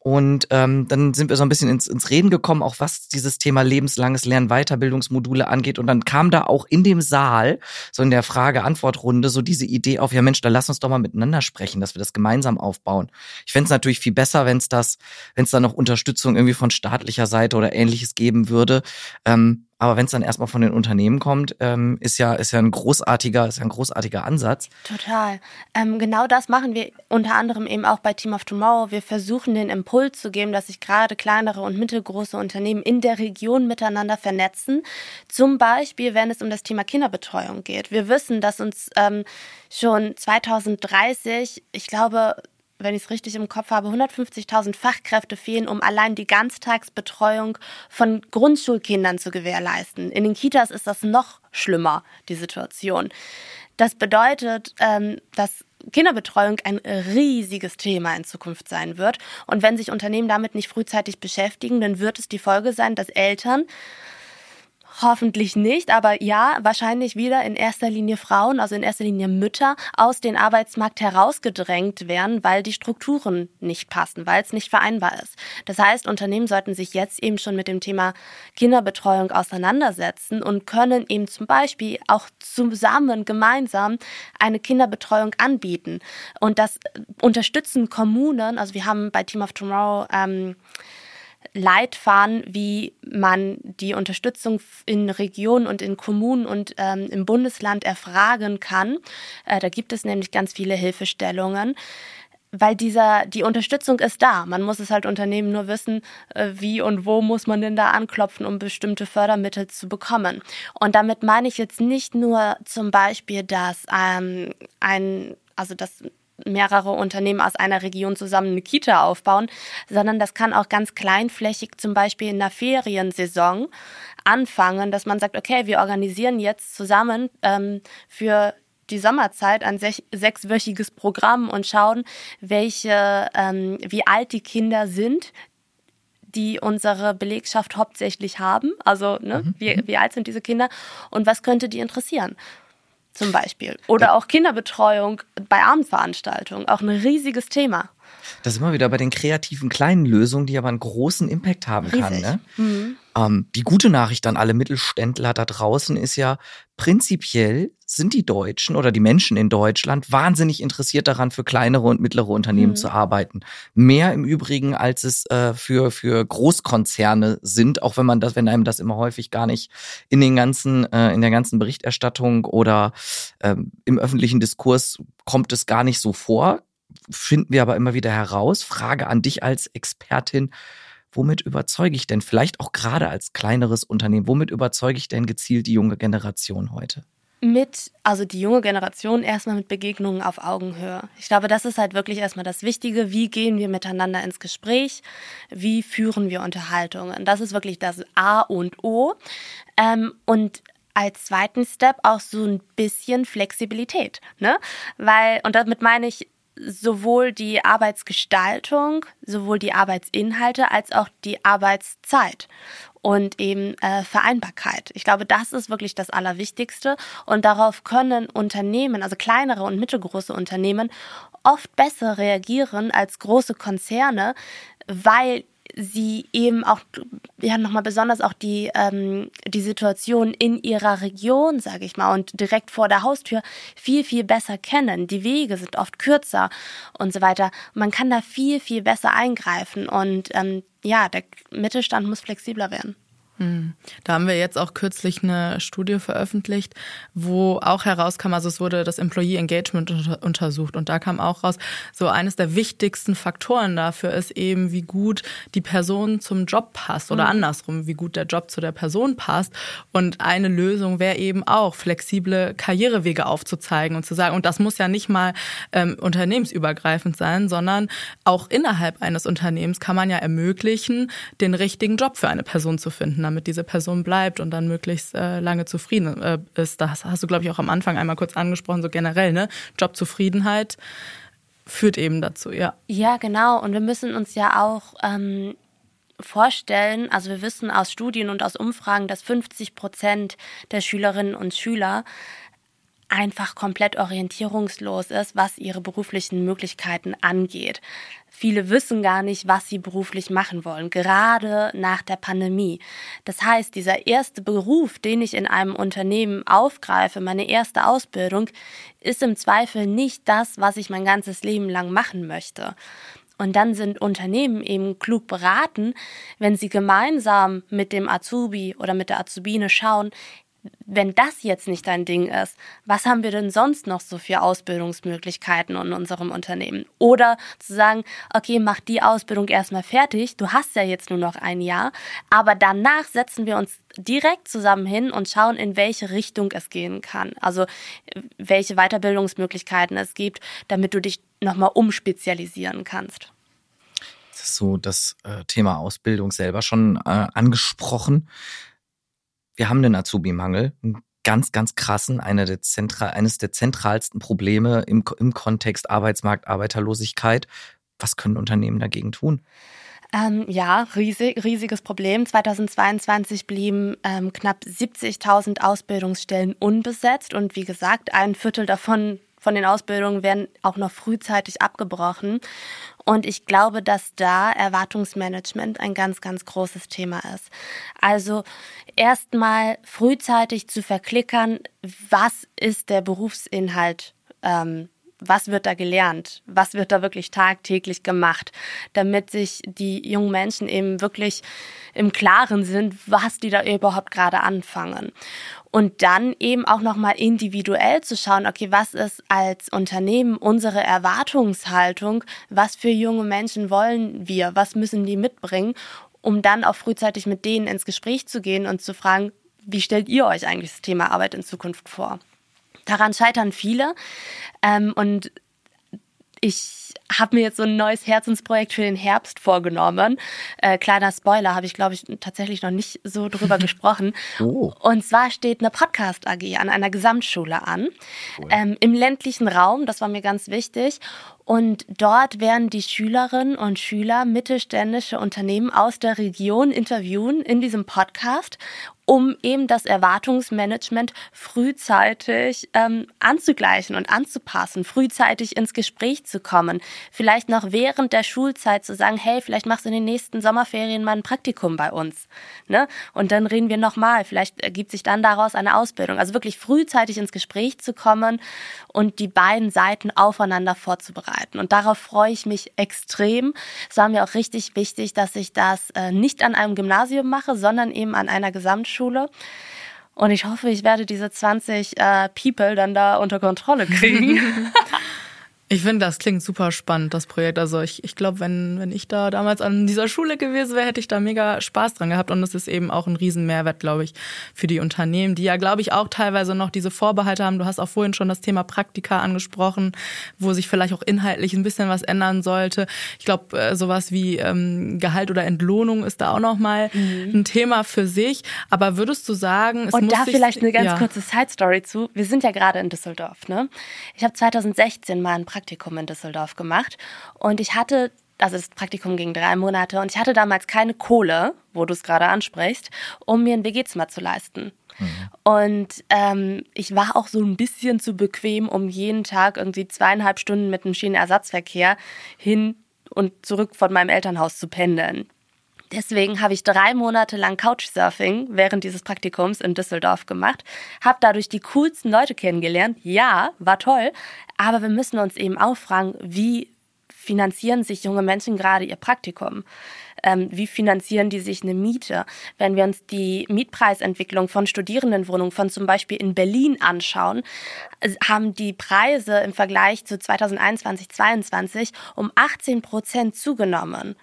Und ähm, dann sind wir so ein bisschen ins, ins Reden gekommen, auch was dieses Thema lebenslanges Lernen, Weiterbildungsmodule angeht. Und dann kam da auch in dem Saal, so in der Frage-Antwort-Runde, so diese Idee auf, ja Mensch, da lass uns doch mal miteinander sprechen, dass wir das gemeinsam aufbauen. Ich fände es natürlich viel besser, wenn es das, wenn es da noch Unterstützung irgendwie von staatlicher Seite oder ähnliches geben würde. Ähm, aber wenn es dann erstmal von den Unternehmen kommt, ähm, ist ja ist ja ein großartiger ist ja ein großartiger Ansatz. Total. Ähm, genau das machen wir unter anderem eben auch bei Team of Tomorrow. Wir versuchen den Impuls zu geben, dass sich gerade kleinere und mittelgroße Unternehmen in der Region miteinander vernetzen. Zum Beispiel, wenn es um das Thema Kinderbetreuung geht. Wir wissen, dass uns ähm, schon 2030, ich glaube wenn ich es richtig im Kopf habe, 150.000 Fachkräfte fehlen, um allein die Ganztagsbetreuung von Grundschulkindern zu gewährleisten. In den Kitas ist das noch schlimmer, die Situation. Das bedeutet, ähm, dass Kinderbetreuung ein riesiges Thema in Zukunft sein wird. Und wenn sich Unternehmen damit nicht frühzeitig beschäftigen, dann wird es die Folge sein, dass Eltern Hoffentlich nicht, aber ja, wahrscheinlich wieder in erster Linie Frauen, also in erster Linie Mütter, aus dem Arbeitsmarkt herausgedrängt werden, weil die Strukturen nicht passen, weil es nicht vereinbar ist. Das heißt, Unternehmen sollten sich jetzt eben schon mit dem Thema Kinderbetreuung auseinandersetzen und können eben zum Beispiel auch zusammen, gemeinsam eine Kinderbetreuung anbieten. Und das unterstützen Kommunen, also wir haben bei Team of Tomorrow ähm, Leitfaden, wie man die Unterstützung in Regionen und in Kommunen und ähm, im Bundesland erfragen kann. Äh, da gibt es nämlich ganz viele Hilfestellungen weil dieser, die Unterstützung ist da. Man muss es halt Unternehmen nur wissen, äh, wie und wo muss man denn da anklopfen, um bestimmte Fördermittel zu bekommen. Und damit meine ich jetzt nicht nur zum Beispiel, dass ähm, ein, also dass mehrere Unternehmen aus einer Region zusammen eine Kita aufbauen, sondern das kann auch ganz kleinflächig zum Beispiel in der Feriensaison anfangen, dass man sagt, okay, wir organisieren jetzt zusammen ähm, für die Sommerzeit ein sech sechswöchiges Programm und schauen, welche, ähm, wie alt die Kinder sind, die unsere Belegschaft hauptsächlich haben. Also, ne, mhm. wie, wie alt sind diese Kinder und was könnte die interessieren? Zum Beispiel. Oder auch Kinderbetreuung bei Abendveranstaltungen, auch ein riesiges Thema. Das ist immer wieder bei den kreativen kleinen Lösungen, die aber einen großen Impact haben Riesig. kann. Ne? Mhm. Ähm, die gute Nachricht an alle Mittelständler da draußen ist ja, prinzipiell sind die Deutschen oder die Menschen in Deutschland wahnsinnig interessiert daran, für kleinere und mittlere Unternehmen mhm. zu arbeiten. Mehr im Übrigen, als es äh, für, für Großkonzerne sind, auch wenn man das, wenn einem das immer häufig gar nicht in den ganzen, äh, in der ganzen Berichterstattung oder ähm, im öffentlichen Diskurs kommt es gar nicht so vor finden wir aber immer wieder heraus. Frage an dich als Expertin. Womit überzeuge ich denn vielleicht auch gerade als kleineres Unternehmen, womit überzeuge ich denn gezielt die junge Generation heute? Mit, also die junge Generation erstmal mit Begegnungen auf Augenhöhe. Ich glaube, das ist halt wirklich erstmal das Wichtige. Wie gehen wir miteinander ins Gespräch? Wie führen wir Unterhaltungen? Das ist wirklich das A und O. Ähm, und als zweiten Step auch so ein bisschen Flexibilität, ne? Weil, und damit meine ich, sowohl die Arbeitsgestaltung, sowohl die Arbeitsinhalte als auch die Arbeitszeit und eben äh, Vereinbarkeit. Ich glaube, das ist wirklich das Allerwichtigste und darauf können Unternehmen, also kleinere und mittelgroße Unternehmen, oft besser reagieren als große Konzerne, weil sie eben auch, ja, nochmal besonders auch die, ähm, die Situation in ihrer Region, sage ich mal, und direkt vor der Haustür viel, viel besser kennen. Die Wege sind oft kürzer und so weiter. Man kann da viel, viel besser eingreifen und ähm, ja, der Mittelstand muss flexibler werden. Hm. Da haben wir jetzt auch kürzlich eine Studie veröffentlicht, wo auch herauskam, also es wurde das Employee Engagement untersucht und da kam auch raus, so eines der wichtigsten Faktoren dafür ist eben, wie gut die Person zum Job passt oder mhm. andersrum, wie gut der Job zu der Person passt. Und eine Lösung wäre eben auch, flexible Karrierewege aufzuzeigen und zu sagen, und das muss ja nicht mal ähm, unternehmensübergreifend sein, sondern auch innerhalb eines Unternehmens kann man ja ermöglichen, den richtigen Job für eine Person zu finden damit diese Person bleibt und dann möglichst äh, lange zufrieden äh, ist. Das hast du, glaube ich, auch am Anfang einmal kurz angesprochen, so generell, ne? Jobzufriedenheit führt eben dazu, ja. Ja, genau. Und wir müssen uns ja auch ähm, vorstellen, also wir wissen aus Studien und aus Umfragen, dass 50 Prozent der Schülerinnen und Schüler einfach komplett orientierungslos ist, was ihre beruflichen Möglichkeiten angeht. Viele wissen gar nicht, was sie beruflich machen wollen, gerade nach der Pandemie. Das heißt, dieser erste Beruf, den ich in einem Unternehmen aufgreife, meine erste Ausbildung, ist im Zweifel nicht das, was ich mein ganzes Leben lang machen möchte. Und dann sind Unternehmen eben klug beraten, wenn sie gemeinsam mit dem Azubi oder mit der Azubine schauen, wenn das jetzt nicht dein Ding ist, was haben wir denn sonst noch so für Ausbildungsmöglichkeiten in unserem Unternehmen? Oder zu sagen, okay, mach die Ausbildung erstmal fertig, du hast ja jetzt nur noch ein Jahr, aber danach setzen wir uns direkt zusammen hin und schauen, in welche Richtung es gehen kann. Also welche Weiterbildungsmöglichkeiten es gibt, damit du dich nochmal umspezialisieren kannst. So das Thema Ausbildung selber schon äh, angesprochen wir haben einen Azubi-Mangel, einen ganz, ganz krassen, eine der Zentra eines der zentralsten Probleme im, im Kontext Arbeitsmarkt, Arbeiterlosigkeit. Was können Unternehmen dagegen tun? Ähm, ja, riesig, riesiges Problem. 2022 blieben ähm, knapp 70.000 Ausbildungsstellen unbesetzt und wie gesagt, ein Viertel davon von den Ausbildungen werden auch noch frühzeitig abgebrochen. Und ich glaube, dass da Erwartungsmanagement ein ganz, ganz großes Thema ist. Also erstmal frühzeitig zu verklickern, was ist der Berufsinhalt ähm, was wird da gelernt, was wird da wirklich tagtäglich gemacht, damit sich die jungen Menschen eben wirklich im Klaren sind, was die da überhaupt gerade anfangen. Und dann eben auch nochmal individuell zu schauen, okay, was ist als Unternehmen unsere Erwartungshaltung, was für junge Menschen wollen wir, was müssen die mitbringen, um dann auch frühzeitig mit denen ins Gespräch zu gehen und zu fragen, wie stellt ihr euch eigentlich das Thema Arbeit in Zukunft vor? Daran scheitern viele. Ähm, und ich habe mir jetzt so ein neues Herzensprojekt für den Herbst vorgenommen. Äh, kleiner Spoiler, habe ich, glaube ich, tatsächlich noch nicht so drüber gesprochen. Oh. Und zwar steht eine Podcast AG an einer Gesamtschule an, cool. ähm, im ländlichen Raum, das war mir ganz wichtig. Und dort werden die Schülerinnen und Schüler mittelständische Unternehmen aus der Region interviewen in diesem Podcast um eben das Erwartungsmanagement frühzeitig ähm, anzugleichen und anzupassen, frühzeitig ins Gespräch zu kommen, vielleicht noch während der Schulzeit zu sagen, hey, vielleicht machst du in den nächsten Sommerferien mal ein Praktikum bei uns, ne? Und dann reden wir nochmal, vielleicht ergibt sich dann daraus eine Ausbildung. Also wirklich frühzeitig ins Gespräch zu kommen und die beiden Seiten aufeinander vorzubereiten. Und darauf freue ich mich extrem. Es war mir auch richtig wichtig, dass ich das äh, nicht an einem Gymnasium mache, sondern eben an einer Gesamtschule Schule. Und ich hoffe, ich werde diese 20 äh, People dann da unter Kontrolle kriegen. Ich finde, das klingt super spannend, das Projekt. Also ich, ich glaube, wenn, wenn ich da damals an dieser Schule gewesen wäre, hätte ich da mega Spaß dran gehabt. Und es ist eben auch ein Riesenmehrwert, glaube ich, für die Unternehmen, die ja, glaube ich, auch teilweise noch diese Vorbehalte haben. Du hast auch vorhin schon das Thema Praktika angesprochen, wo sich vielleicht auch inhaltlich ein bisschen was ändern sollte. Ich glaube, äh, sowas wie ähm, Gehalt oder Entlohnung ist da auch nochmal mhm. ein Thema für sich. Aber würdest du sagen, es Und muss da vielleicht eine ganz ja. kurze Side-Story zu. Wir sind ja gerade in Düsseldorf, ne? Ich habe 2016 mal ein Praktikum in Düsseldorf gemacht und ich hatte also das Praktikum ging drei Monate und ich hatte damals keine Kohle, wo du es gerade ansprichst, um mir ein WG-Zimmer zu leisten. Mhm. Und ähm, ich war auch so ein bisschen zu bequem, um jeden Tag irgendwie zweieinhalb Stunden mit dem Schienenersatzverkehr hin und zurück von meinem Elternhaus zu pendeln. Deswegen habe ich drei Monate lang Couchsurfing während dieses Praktikums in Düsseldorf gemacht, habe dadurch die coolsten Leute kennengelernt. Ja, war toll, aber wir müssen uns eben auch fragen, wie finanzieren sich junge Menschen gerade ihr Praktikum? Ähm, wie finanzieren die sich eine Miete? Wenn wir uns die Mietpreisentwicklung von Studierendenwohnungen von zum Beispiel in Berlin anschauen, haben die Preise im Vergleich zu 2021, 2022 um 18 Prozent zugenommen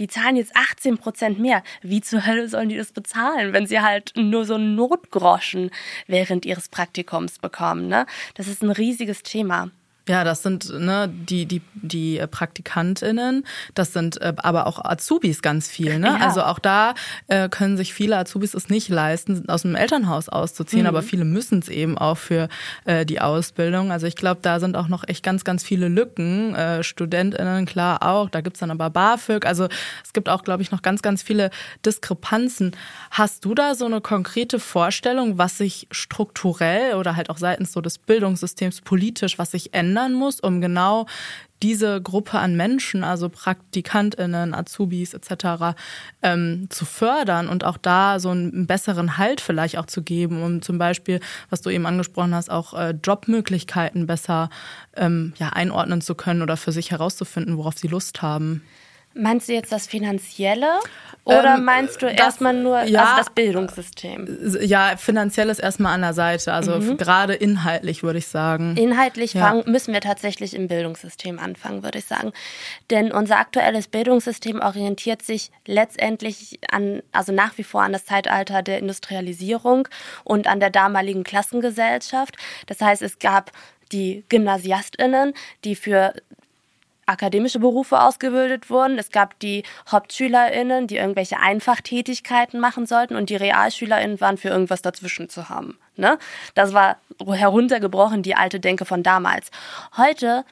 die zahlen jetzt 18 Prozent mehr. Wie zur Hölle sollen die das bezahlen, wenn sie halt nur so Notgroschen während ihres Praktikums bekommen? Ne? Das ist ein riesiges Thema. Ja, das sind ne, die, die, die PraktikantInnen, das sind äh, aber auch Azubis ganz viel. Ne? Ja. Also auch da äh, können sich viele Azubis es nicht leisten, aus dem Elternhaus auszuziehen, mhm. aber viele müssen es eben auch für äh, die Ausbildung. Also ich glaube, da sind auch noch echt ganz, ganz viele Lücken. Äh, StudentInnen, klar auch, da gibt's dann aber BAföG. Also es gibt auch, glaube ich, noch ganz, ganz viele Diskrepanzen. Hast du da so eine konkrete Vorstellung, was sich strukturell oder halt auch seitens so des Bildungssystems politisch, was sich ändert? Ändern muss, um genau diese Gruppe an Menschen, also PraktikantInnen, Azubis etc., ähm, zu fördern und auch da so einen besseren Halt vielleicht auch zu geben, um zum Beispiel, was du eben angesprochen hast, auch äh, Jobmöglichkeiten besser ähm, ja, einordnen zu können oder für sich herauszufinden, worauf sie Lust haben. Meinst du jetzt das Finanzielle oder ähm, meinst du erstmal nur ja, also das Bildungssystem? Ja, finanziell ist erstmal an der Seite. Also mhm. gerade inhaltlich würde ich sagen. Inhaltlich ja. fangen, müssen wir tatsächlich im Bildungssystem anfangen, würde ich sagen. Denn unser aktuelles Bildungssystem orientiert sich letztendlich an, also nach wie vor an das Zeitalter der Industrialisierung und an der damaligen Klassengesellschaft. Das heißt, es gab die GymnasiastInnen, die für akademische Berufe ausgebildet wurden. Es gab die HauptschülerInnen, die irgendwelche Einfachtätigkeiten machen sollten und die RealschülerInnen waren für irgendwas dazwischen zu haben. Ne? Das war heruntergebrochen die alte Denke von damals. Heute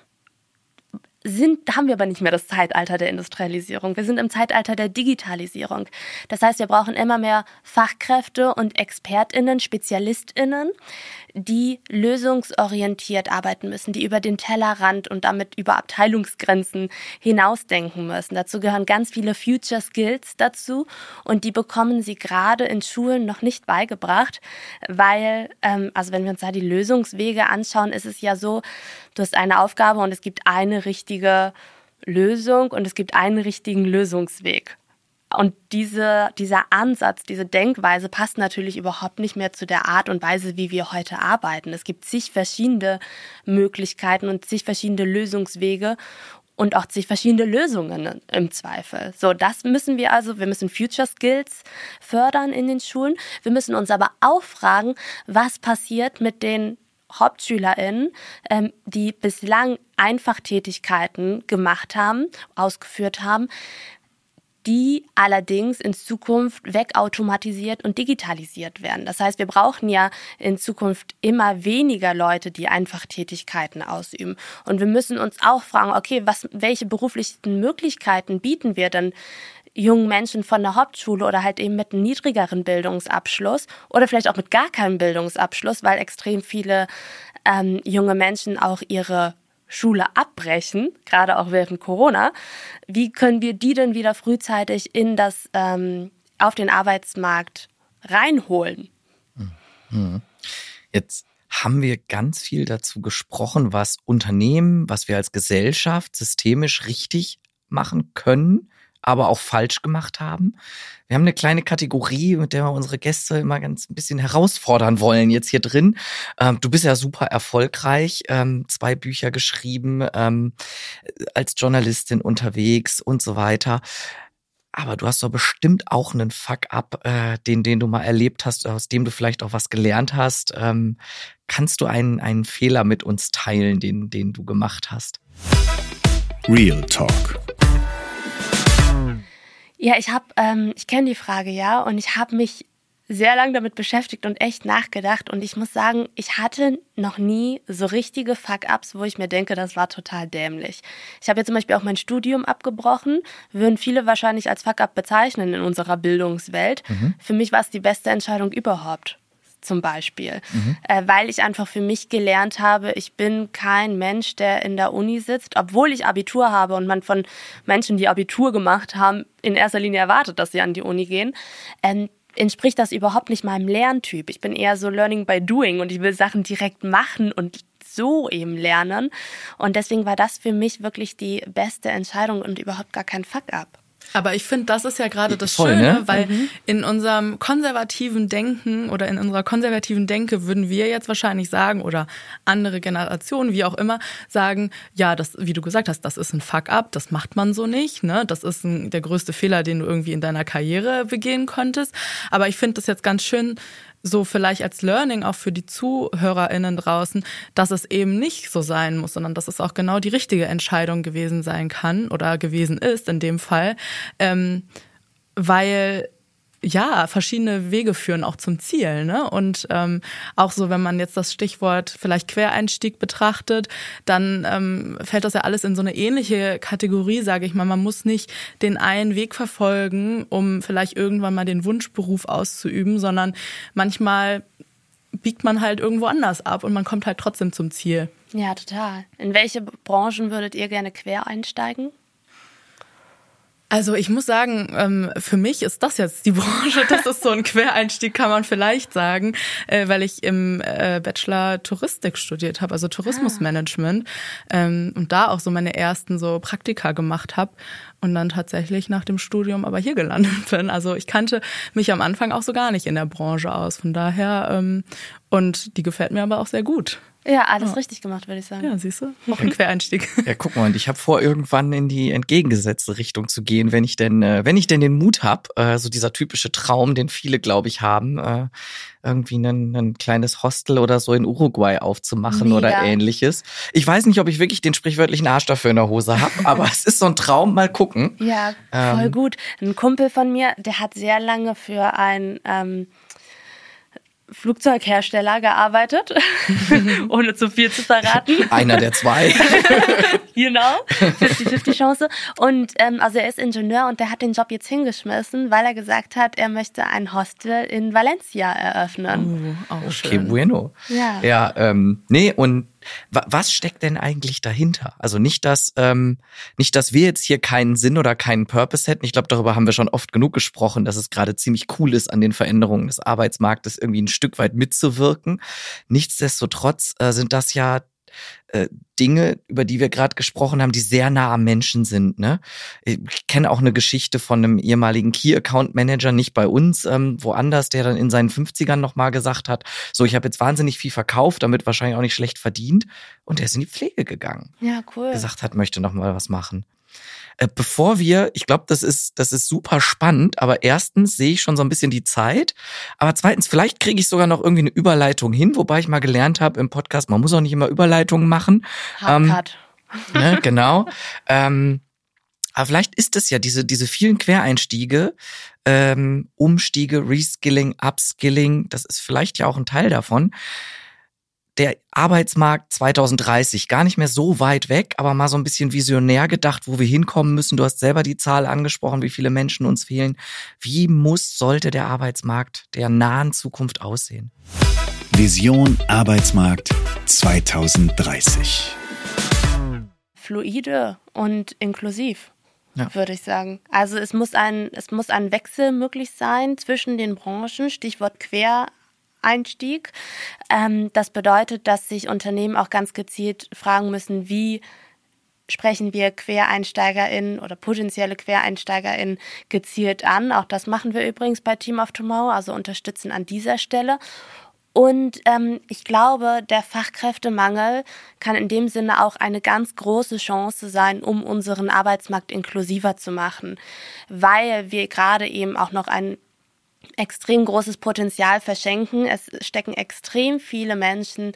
sind, haben wir aber nicht mehr das Zeitalter der Industrialisierung. Wir sind im Zeitalter der Digitalisierung. Das heißt, wir brauchen immer mehr Fachkräfte und ExpertInnen, SpezialistInnen, die lösungsorientiert arbeiten müssen, die über den Tellerrand und damit über Abteilungsgrenzen hinausdenken müssen. Dazu gehören ganz viele Future Skills dazu und die bekommen sie gerade in Schulen noch nicht beigebracht, weil, ähm, also wenn wir uns da die Lösungswege anschauen, ist es ja so, du hast eine Aufgabe und es gibt eine richtige Lösung und es gibt einen richtigen Lösungsweg. Und diese, dieser Ansatz, diese Denkweise passt natürlich überhaupt nicht mehr zu der Art und Weise, wie wir heute arbeiten. Es gibt zig verschiedene Möglichkeiten und zig verschiedene Lösungswege und auch zig verschiedene Lösungen im Zweifel. So, das müssen wir also, wir müssen Future Skills fördern in den Schulen. Wir müssen uns aber auch fragen, was passiert mit den HauptschülerInnen, ähm, die bislang Einfachtätigkeiten gemacht haben, ausgeführt haben, die allerdings in Zukunft wegautomatisiert und digitalisiert werden. Das heißt, wir brauchen ja in Zukunft immer weniger Leute, die einfach Tätigkeiten ausüben. Und wir müssen uns auch fragen, okay, was, welche beruflichen Möglichkeiten bieten wir denn jungen Menschen von der Hauptschule oder halt eben mit einem niedrigeren Bildungsabschluss oder vielleicht auch mit gar keinem Bildungsabschluss, weil extrem viele ähm, junge Menschen auch ihre Schule abbrechen, gerade auch während Corona. Wie können wir die denn wieder frühzeitig in das ähm, auf den Arbeitsmarkt reinholen? Mhm. Jetzt haben wir ganz viel dazu gesprochen, was Unternehmen, was wir als Gesellschaft systemisch richtig machen können aber auch falsch gemacht haben. Wir haben eine kleine Kategorie, mit der wir unsere Gäste immer ganz ein bisschen herausfordern wollen jetzt hier drin. Ähm, du bist ja super erfolgreich, ähm, zwei Bücher geschrieben, ähm, als Journalistin unterwegs und so weiter. Aber du hast doch bestimmt auch einen Fuck-up, äh, den, den du mal erlebt hast, aus dem du vielleicht auch was gelernt hast. Ähm, kannst du einen, einen Fehler mit uns teilen, den, den du gemacht hast? Real Talk ja, ich habe, ähm, ich kenne die Frage ja und ich habe mich sehr lange damit beschäftigt und echt nachgedacht und ich muss sagen, ich hatte noch nie so richtige Fuck-ups, wo ich mir denke, das war total dämlich. Ich habe ja zum Beispiel auch mein Studium abgebrochen, würden viele wahrscheinlich als Fuck-up bezeichnen in unserer Bildungswelt. Mhm. Für mich war es die beste Entscheidung überhaupt zum Beispiel, mhm. äh, weil ich einfach für mich gelernt habe, ich bin kein Mensch, der in der Uni sitzt, obwohl ich Abitur habe und man von Menschen, die Abitur gemacht haben, in erster Linie erwartet, dass sie an die Uni gehen. Ähm, entspricht das überhaupt nicht meinem Lerntyp. Ich bin eher so Learning by Doing und ich will Sachen direkt machen und so eben lernen. Und deswegen war das für mich wirklich die beste Entscheidung und überhaupt gar kein Fuck-up. Aber ich finde, das ist ja gerade das Voll, Schöne, ne? weil mhm. in unserem konservativen Denken oder in unserer konservativen Denke würden wir jetzt wahrscheinlich sagen oder andere Generationen, wie auch immer, sagen, ja, das, wie du gesagt hast, das ist ein Fuck-up, das macht man so nicht, ne? Das ist ein, der größte Fehler, den du irgendwie in deiner Karriere begehen konntest. Aber ich finde das jetzt ganz schön, so vielleicht als Learning auch für die ZuhörerInnen draußen, dass es eben nicht so sein muss, sondern dass es auch genau die richtige Entscheidung gewesen sein kann oder gewesen ist in dem Fall, ähm, weil ja, verschiedene Wege führen auch zum Ziel. Ne? Und ähm, auch so, wenn man jetzt das Stichwort vielleicht Quereinstieg betrachtet, dann ähm, fällt das ja alles in so eine ähnliche Kategorie, sage ich mal. Man muss nicht den einen Weg verfolgen, um vielleicht irgendwann mal den Wunschberuf auszuüben, sondern manchmal biegt man halt irgendwo anders ab und man kommt halt trotzdem zum Ziel. Ja, total. In welche Branchen würdet ihr gerne quer einsteigen? Also ich muss sagen, ähm, für mich ist das jetzt die Branche. Das ist so ein Quereinstieg, kann man vielleicht sagen, äh, weil ich im äh, Bachelor Touristik studiert habe, also Tourismusmanagement ähm, und da auch so meine ersten so Praktika gemacht habe und dann tatsächlich nach dem Studium aber hier gelandet bin. Also ich kannte mich am Anfang auch so gar nicht in der Branche aus. Von daher ähm, und die gefällt mir aber auch sehr gut. Ja, alles ja. richtig gemacht, würde ich sagen. Ja, siehst du? Noch ein Quereinstieg. Ja, guck mal, und ich habe vor, irgendwann in die entgegengesetzte Richtung zu gehen, wenn ich denn, äh, wenn ich denn den Mut habe, äh, so dieser typische Traum, den viele, glaube ich, haben, äh, irgendwie ein, ein kleines Hostel oder so in Uruguay aufzumachen Mega. oder ähnliches. Ich weiß nicht, ob ich wirklich den sprichwörtlichen Arsch dafür in der Hose habe, aber es ist so ein Traum, mal gucken. Ja, voll ähm, gut. Ein Kumpel von mir, der hat sehr lange für ein ähm, Flugzeughersteller gearbeitet, ohne zu viel zu verraten. Einer der zwei. genau, 50-50 Chance. Und ähm, also er ist Ingenieur und der hat den Job jetzt hingeschmissen, weil er gesagt hat, er möchte ein Hostel in Valencia eröffnen. Oh, auch okay, schön. bueno. Ja, ja ähm, nee, und was steckt denn eigentlich dahinter? Also nicht, dass ähm, nicht, dass wir jetzt hier keinen Sinn oder keinen Purpose hätten. Ich glaube, darüber haben wir schon oft genug gesprochen, dass es gerade ziemlich cool ist, an den Veränderungen des Arbeitsmarktes irgendwie ein Stück weit mitzuwirken. Nichtsdestotrotz äh, sind das ja äh, Dinge, über die wir gerade gesprochen haben, die sehr nah am Menschen sind. Ne? Ich kenne auch eine Geschichte von einem ehemaligen Key Account Manager, nicht bei uns, ähm, woanders, der dann in seinen 50ern nochmal gesagt hat, so ich habe jetzt wahnsinnig viel verkauft, damit wahrscheinlich auch nicht schlecht verdient. Und der ist in die Pflege gegangen. Ja, cool. Gesagt hat, möchte nochmal was machen. Äh, bevor wir, ich glaube, das ist, das ist super spannend, aber erstens sehe ich schon so ein bisschen die Zeit, aber zweitens, vielleicht kriege ich sogar noch irgendwie eine Überleitung hin, wobei ich mal gelernt habe im Podcast, man muss auch nicht immer Überleitungen machen. Ähm, ne, genau. ähm, aber vielleicht ist es ja diese, diese vielen Quereinstiege, ähm, Umstiege, Reskilling, Upskilling, das ist vielleicht ja auch ein Teil davon der Arbeitsmarkt 2030 gar nicht mehr so weit weg, aber mal so ein bisschen visionär gedacht, wo wir hinkommen müssen. Du hast selber die Zahl angesprochen, wie viele Menschen uns fehlen. Wie muss, sollte der Arbeitsmarkt der nahen Zukunft aussehen? Vision Arbeitsmarkt 2030. Fluide und inklusiv. Ja. würde ich sagen. Also es muss ein es muss ein Wechsel möglich sein zwischen den Branchen. Stichwort Quer Einstieg. Ähm, das bedeutet, dass sich Unternehmen auch ganz gezielt fragen müssen, wie sprechen wir QuereinsteigerInnen oder potenzielle QuereinsteigerInnen gezielt an. Auch das machen wir übrigens bei Team of Tomorrow, also unterstützen an dieser Stelle. Und ähm, ich glaube, der Fachkräftemangel kann in dem Sinne auch eine ganz große Chance sein, um unseren Arbeitsmarkt inklusiver zu machen, weil wir gerade eben auch noch ein extrem großes Potenzial verschenken. Es stecken extrem viele Menschen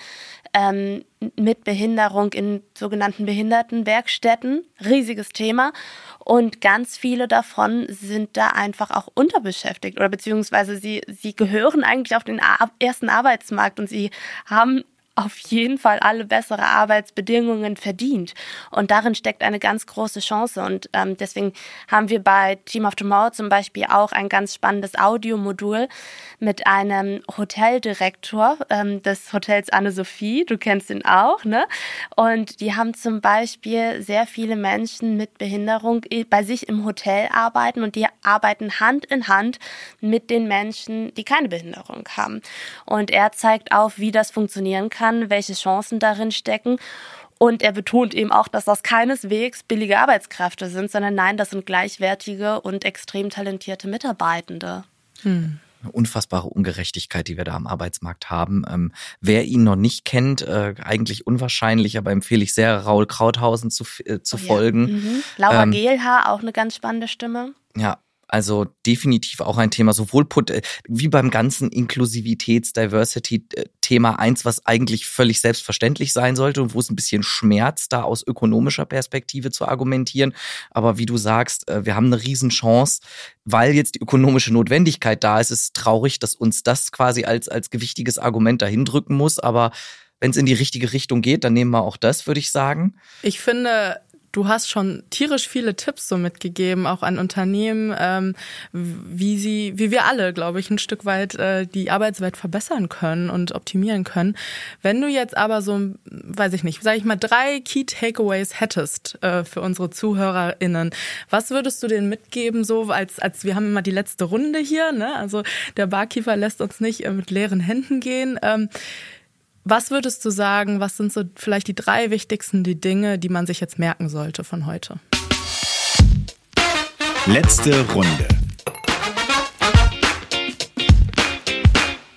ähm, mit Behinderung in sogenannten Behindertenwerkstätten. Riesiges Thema. Und ganz viele davon sind da einfach auch unterbeschäftigt oder beziehungsweise sie, sie gehören eigentlich auf den ersten Arbeitsmarkt und sie haben auf jeden Fall alle bessere Arbeitsbedingungen verdient. Und darin steckt eine ganz große Chance. Und ähm, deswegen haben wir bei Team of Tomorrow zum Beispiel auch ein ganz spannendes Audiomodul mit einem Hoteldirektor ähm, des Hotels Anne-Sophie. Du kennst ihn auch, ne? Und die haben zum Beispiel sehr viele Menschen mit Behinderung bei sich im Hotel arbeiten und die arbeiten Hand in Hand mit den Menschen, die keine Behinderung haben. Und er zeigt auf, wie das funktionieren kann kann, welche Chancen darin stecken. Und er betont eben auch, dass das keineswegs billige Arbeitskräfte sind, sondern nein, das sind gleichwertige und extrem talentierte Mitarbeitende. Hm eine unfassbare Ungerechtigkeit, die wir da am Arbeitsmarkt haben. Ähm, wer ihn noch nicht kennt, äh, eigentlich unwahrscheinlich, aber empfehle ich sehr, Raul Krauthausen zu, äh, zu oh, folgen. Ja. Mhm. Laura ähm, Gehlhaar, auch eine ganz spannende Stimme. Ja, also definitiv auch ein Thema, sowohl äh, wie beim ganzen Inklusivitäts-Diversity-Thema eins, was eigentlich völlig selbstverständlich sein sollte und wo es ein bisschen schmerzt, da aus ökonomischer Perspektive zu argumentieren. Aber wie du sagst, äh, wir haben eine Riesenchance, weil jetzt die ökonomische Notwendigkeit da ist. Es ist traurig, dass uns das quasi als, als gewichtiges Argument dahin drücken muss. Aber wenn es in die richtige Richtung geht, dann nehmen wir auch das, würde ich sagen. Ich finde, du hast schon tierisch viele Tipps so mitgegeben, auch an Unternehmen, ähm, wie sie, wie wir alle, glaube ich, ein Stück weit äh, die Arbeitswelt verbessern können und optimieren können. Wenn du jetzt aber so, weiß ich nicht, sage ich mal, drei Key Takeaways hättest äh, für unsere ZuhörerInnen, was würdest du denen mitgeben, so als, als wir haben immer die letzte Runde hier, ne? Also der Barkeeper lässt uns nicht äh, mit leeren Händen gehen. Ähm, was würdest du sagen, was sind so vielleicht die drei wichtigsten die Dinge, die man sich jetzt merken sollte von heute? Letzte Runde.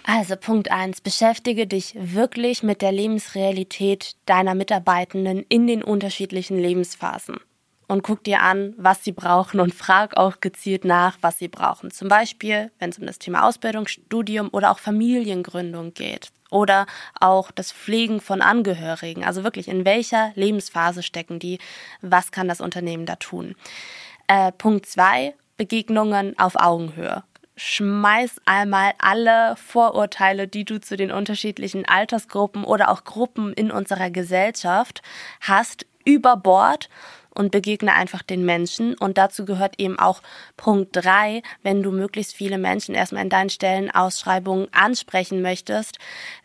Also Punkt eins: Beschäftige dich wirklich mit der Lebensrealität deiner Mitarbeitenden in den unterschiedlichen Lebensphasen. Und guck dir an, was sie brauchen und frag auch gezielt nach, was sie brauchen. Zum Beispiel, wenn es um das Thema Ausbildung, Studium oder auch Familiengründung geht oder auch das Pflegen von Angehörigen. Also wirklich, in welcher Lebensphase stecken die? Was kann das Unternehmen da tun? Äh, Punkt zwei, Begegnungen auf Augenhöhe. Schmeiß einmal alle Vorurteile, die du zu den unterschiedlichen Altersgruppen oder auch Gruppen in unserer Gesellschaft hast, über Bord und begegne einfach den Menschen. Und dazu gehört eben auch Punkt drei, wenn du möglichst viele Menschen erstmal in deinen Stellenausschreibungen ansprechen möchtest,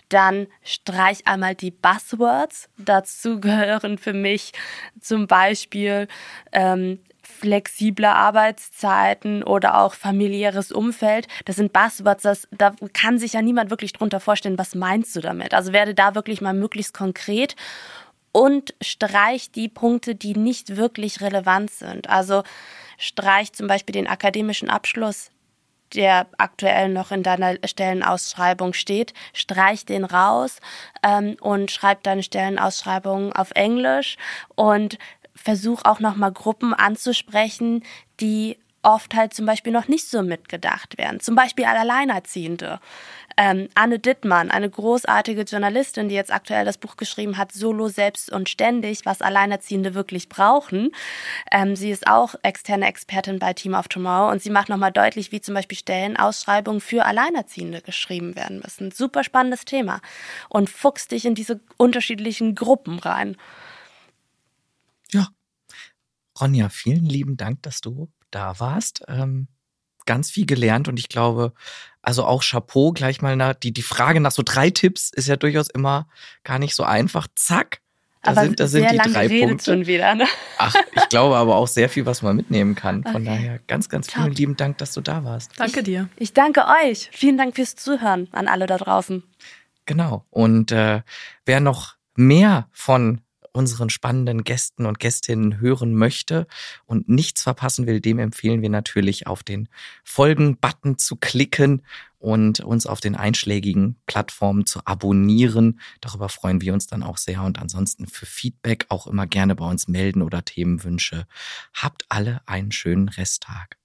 dann streich einmal die Buzzwords. Dazu gehören für mich zum Beispiel ähm, flexible Arbeitszeiten oder auch familiäres Umfeld. Das sind Buzzwords, das, da kann sich ja niemand wirklich drunter vorstellen, was meinst du damit? Also werde da wirklich mal möglichst konkret und streich die Punkte, die nicht wirklich relevant sind. Also streich zum Beispiel den akademischen Abschluss, der aktuell noch in deiner Stellenausschreibung steht, streich den raus ähm, und schreib deine Stellenausschreibung auf Englisch und versuch auch nochmal Gruppen anzusprechen, die oft halt zum Beispiel noch nicht so mitgedacht werden. Zum Beispiel Alleinerziehende. Ähm, Anne Dittmann, eine großartige Journalistin, die jetzt aktuell das Buch geschrieben hat, Solo, Selbst und Ständig, was Alleinerziehende wirklich brauchen. Ähm, sie ist auch externe Expertin bei Team of Tomorrow und sie macht nochmal deutlich, wie zum Beispiel Stellenausschreibungen für Alleinerziehende geschrieben werden müssen. Super spannendes Thema und fuchst dich in diese unterschiedlichen Gruppen rein. Ja. Ronja, vielen lieben Dank, dass du da warst. Ähm, ganz viel gelernt und ich glaube, also auch Chapeau gleich mal nach, die, die Frage nach so drei Tipps ist ja durchaus immer gar nicht so einfach. Zack. Da aber sind, da sind die drei Punkte. Schon wieder, ne? Ach, ich glaube aber auch sehr viel, was man mitnehmen kann. Von okay. daher ganz, ganz Top. vielen lieben Dank, dass du da warst. Danke dir. Ich, ich danke euch. Vielen Dank fürs Zuhören an alle da draußen. Genau. Und äh, wer noch mehr von unseren spannenden Gästen und Gästinnen hören möchte und nichts verpassen will, dem empfehlen wir natürlich auf den Folgen-Button zu klicken und uns auf den einschlägigen Plattformen zu abonnieren. Darüber freuen wir uns dann auch sehr und ansonsten für Feedback auch immer gerne bei uns melden oder Themenwünsche. Habt alle einen schönen Resttag.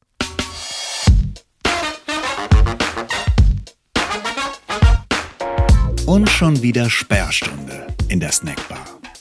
Und schon wieder Sperrstunde in der Snackbar.